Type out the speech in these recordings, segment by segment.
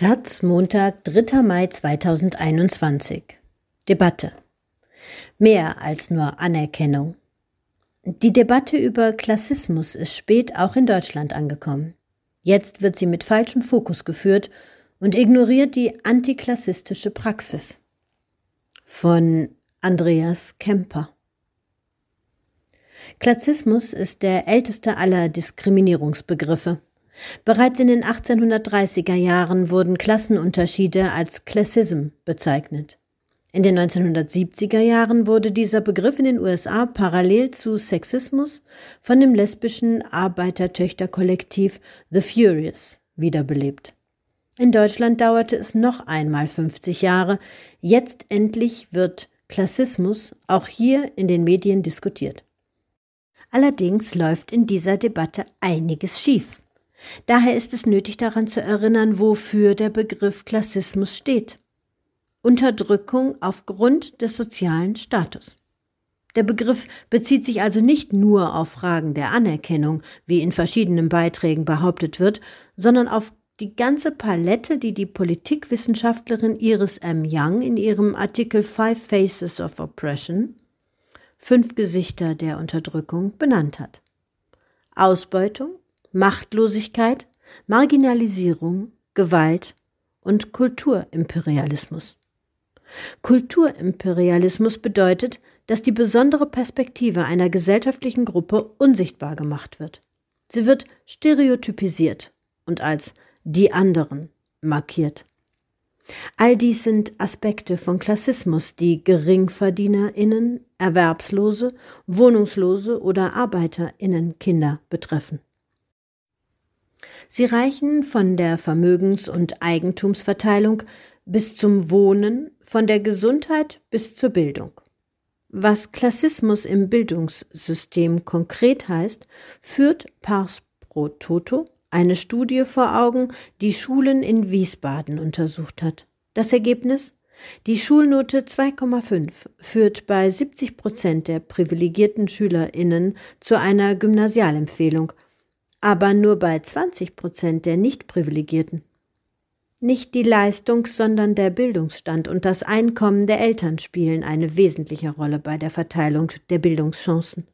Taz, Montag, 3. Mai 2021. Debatte. Mehr als nur Anerkennung. Die Debatte über Klassismus ist spät auch in Deutschland angekommen. Jetzt wird sie mit falschem Fokus geführt und ignoriert die antiklassistische Praxis. Von Andreas Kemper. Klassismus ist der älteste aller Diskriminierungsbegriffe. Bereits in den 1830er Jahren wurden Klassenunterschiede als Classism bezeichnet. In den 1970er Jahren wurde dieser Begriff in den USA parallel zu Sexismus von dem lesbischen Arbeitertöchterkollektiv The Furious wiederbelebt. In Deutschland dauerte es noch einmal 50 Jahre. Jetzt endlich wird Klassismus auch hier in den Medien diskutiert. Allerdings läuft in dieser Debatte einiges schief. Daher ist es nötig daran zu erinnern, wofür der Begriff Klassismus steht. Unterdrückung aufgrund des sozialen Status. Der Begriff bezieht sich also nicht nur auf Fragen der Anerkennung, wie in verschiedenen Beiträgen behauptet wird, sondern auf die ganze Palette, die die Politikwissenschaftlerin Iris M. Young in ihrem Artikel Five Faces of Oppression Fünf Gesichter der Unterdrückung benannt hat. Ausbeutung, Machtlosigkeit, Marginalisierung, Gewalt und Kulturimperialismus. Kulturimperialismus bedeutet, dass die besondere Perspektive einer gesellschaftlichen Gruppe unsichtbar gemacht wird. Sie wird stereotypisiert und als die anderen markiert. All dies sind Aspekte von Klassismus, die Geringverdienerinnen, Erwerbslose, Wohnungslose oder Arbeiterinnen Kinder betreffen. Sie reichen von der Vermögens- und Eigentumsverteilung bis zum Wohnen, von der Gesundheit bis zur Bildung. Was Klassismus im Bildungssystem konkret heißt, führt Pars pro Toto eine Studie vor Augen, die Schulen in Wiesbaden untersucht hat. Das Ergebnis? Die Schulnote 2,5 führt bei 70 Prozent der privilegierten SchülerInnen zu einer Gymnasialempfehlung – aber nur bei 20 Prozent der Nichtprivilegierten. Nicht die Leistung, sondern der Bildungsstand und das Einkommen der Eltern spielen eine wesentliche Rolle bei der Verteilung der Bildungschancen.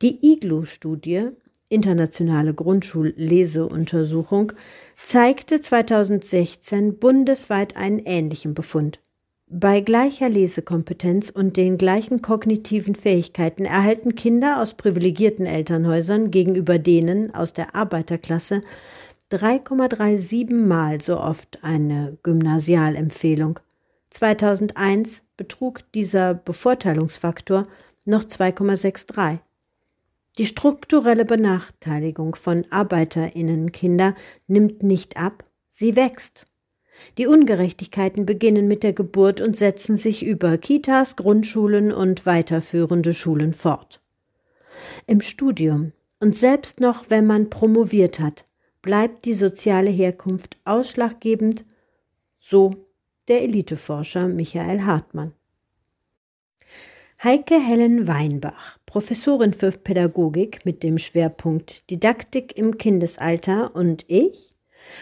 Die IGLU-Studie, Internationale Grundschulleseuntersuchung, zeigte 2016 bundesweit einen ähnlichen Befund. Bei gleicher Lesekompetenz und den gleichen kognitiven Fähigkeiten erhalten Kinder aus privilegierten Elternhäusern gegenüber denen aus der Arbeiterklasse 3,37 Mal so oft eine Gymnasialempfehlung. 2001 betrug dieser Bevorteilungsfaktor noch 2,63. Die strukturelle Benachteiligung von Arbeiterinnenkinder nimmt nicht ab, sie wächst. Die Ungerechtigkeiten beginnen mit der Geburt und setzen sich über Kitas, Grundschulen und weiterführende Schulen fort. Im Studium und selbst noch, wenn man promoviert hat, bleibt die soziale Herkunft ausschlaggebend, so der Eliteforscher Michael Hartmann. Heike Helen Weinbach, Professorin für Pädagogik mit dem Schwerpunkt Didaktik im Kindesalter und ich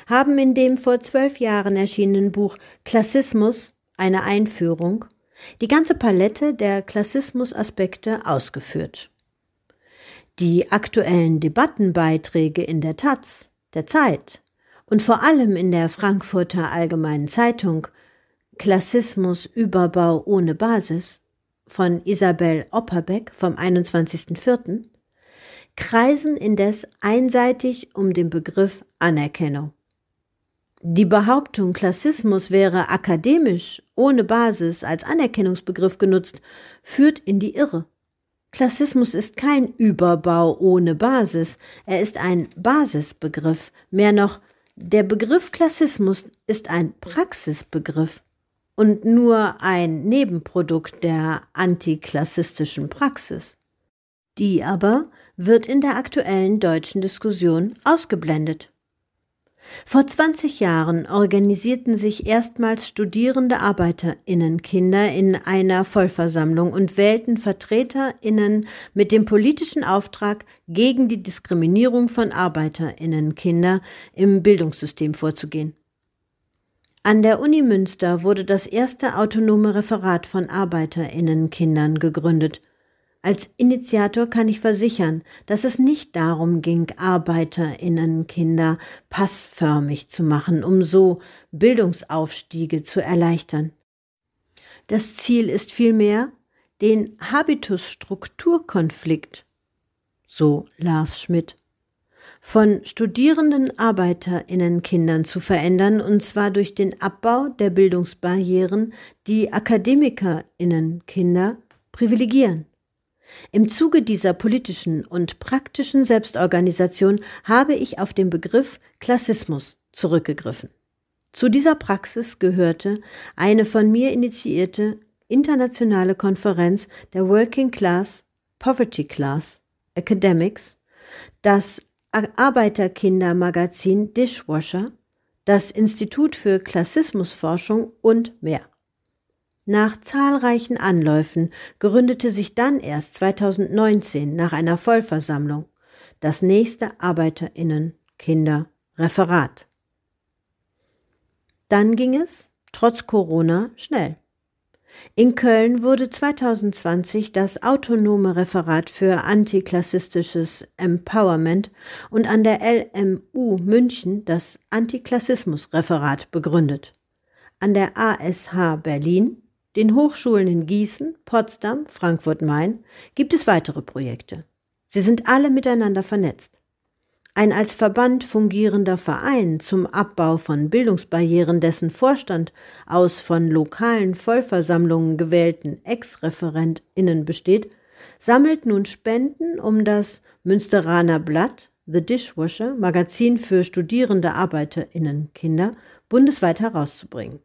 haben in dem vor zwölf Jahren erschienenen Buch Klassismus eine Einführung die ganze Palette der Klassismusaspekte ausgeführt. Die aktuellen Debattenbeiträge in der Taz, der Zeit und vor allem in der Frankfurter Allgemeinen Zeitung Klassismus Überbau ohne Basis von Isabel Opperbeck vom 21.04. kreisen indes einseitig um den Begriff Anerkennung. Die Behauptung, Klassismus wäre akademisch, ohne Basis, als Anerkennungsbegriff genutzt, führt in die Irre. Klassismus ist kein Überbau ohne Basis, er ist ein Basisbegriff. Mehr noch, der Begriff Klassismus ist ein Praxisbegriff und nur ein Nebenprodukt der antiklassistischen Praxis. Die aber wird in der aktuellen deutschen Diskussion ausgeblendet. Vor 20 Jahren organisierten sich erstmals studierende Arbeiterinnenkinder in einer Vollversammlung und wählten Vertreterinnen mit dem politischen Auftrag, gegen die Diskriminierung von Arbeiterinnenkinder im Bildungssystem vorzugehen. An der Uni Münster wurde das erste autonome Referat von Arbeiterinnen-Kindern gegründet. Als Initiator kann ich versichern, dass es nicht darum ging, Arbeiterinnen-Kinder passförmig zu machen, um so Bildungsaufstiege zu erleichtern. Das Ziel ist vielmehr, den Habitus-Strukturkonflikt, so Lars Schmidt, von studierenden Arbeiterinnen-Kindern zu verändern, und zwar durch den Abbau der Bildungsbarrieren, die Akademikerinnen-Kinder privilegieren. Im Zuge dieser politischen und praktischen Selbstorganisation habe ich auf den Begriff Klassismus zurückgegriffen. Zu dieser Praxis gehörte eine von mir initiierte internationale Konferenz der Working Class, Poverty Class, Academics, das Arbeiterkindermagazin Dishwasher, das Institut für Klassismusforschung und mehr. Nach zahlreichen Anläufen gründete sich dann erst 2019 nach einer Vollversammlung das nächste Arbeiterinnen Kinder Referat. Dann ging es, trotz Corona, schnell. In Köln wurde 2020 das autonome Referat für antiklassistisches Empowerment und an der LMU München das Antiklassismus-Referat begründet. An der ASH Berlin den Hochschulen in Gießen, Potsdam, Frankfurt-Main gibt es weitere Projekte. Sie sind alle miteinander vernetzt. Ein als Verband fungierender Verein zum Abbau von Bildungsbarrieren, dessen Vorstand aus von lokalen Vollversammlungen gewählten Ex-ReferentInnen besteht, sammelt nun Spenden, um das Münsteraner Blatt, The Dishwasher, Magazin für studierende ArbeiterInnen Kinder, bundesweit herauszubringen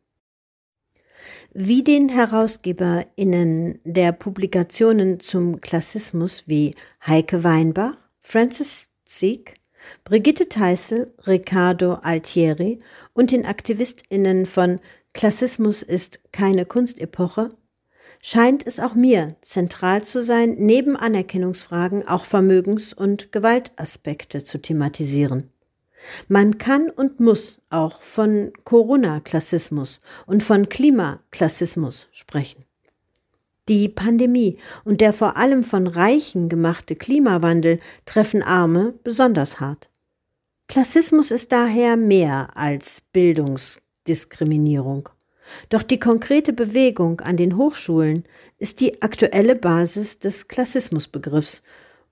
wie den HerausgeberInnen der Publikationen zum Klassismus wie Heike Weinbach, Francis Sieg, Brigitte Teissel, Riccardo Altieri und den AktivistInnen von Klassismus ist keine Kunstepoche, scheint es auch mir zentral zu sein, neben Anerkennungsfragen auch Vermögens- und Gewaltaspekte zu thematisieren. Man kann und muss auch von Corona-Klassismus und von Klimaklassismus sprechen. Die Pandemie und der vor allem von Reichen gemachte Klimawandel treffen Arme besonders hart. Klassismus ist daher mehr als Bildungsdiskriminierung. Doch die konkrete Bewegung an den Hochschulen ist die aktuelle Basis des Klassismusbegriffs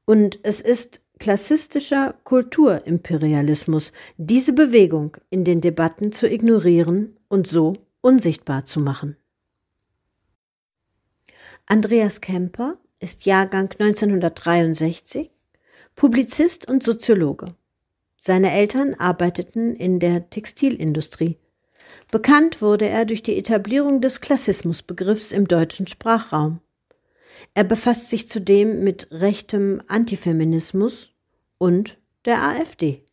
und es ist klassistischer Kulturimperialismus, diese Bewegung in den Debatten zu ignorieren und so unsichtbar zu machen. Andreas Kemper ist Jahrgang 1963, Publizist und Soziologe. Seine Eltern arbeiteten in der Textilindustrie. Bekannt wurde er durch die Etablierung des Klassismusbegriffs im deutschen Sprachraum. Er befasst sich zudem mit rechtem Antifeminismus und der AfD.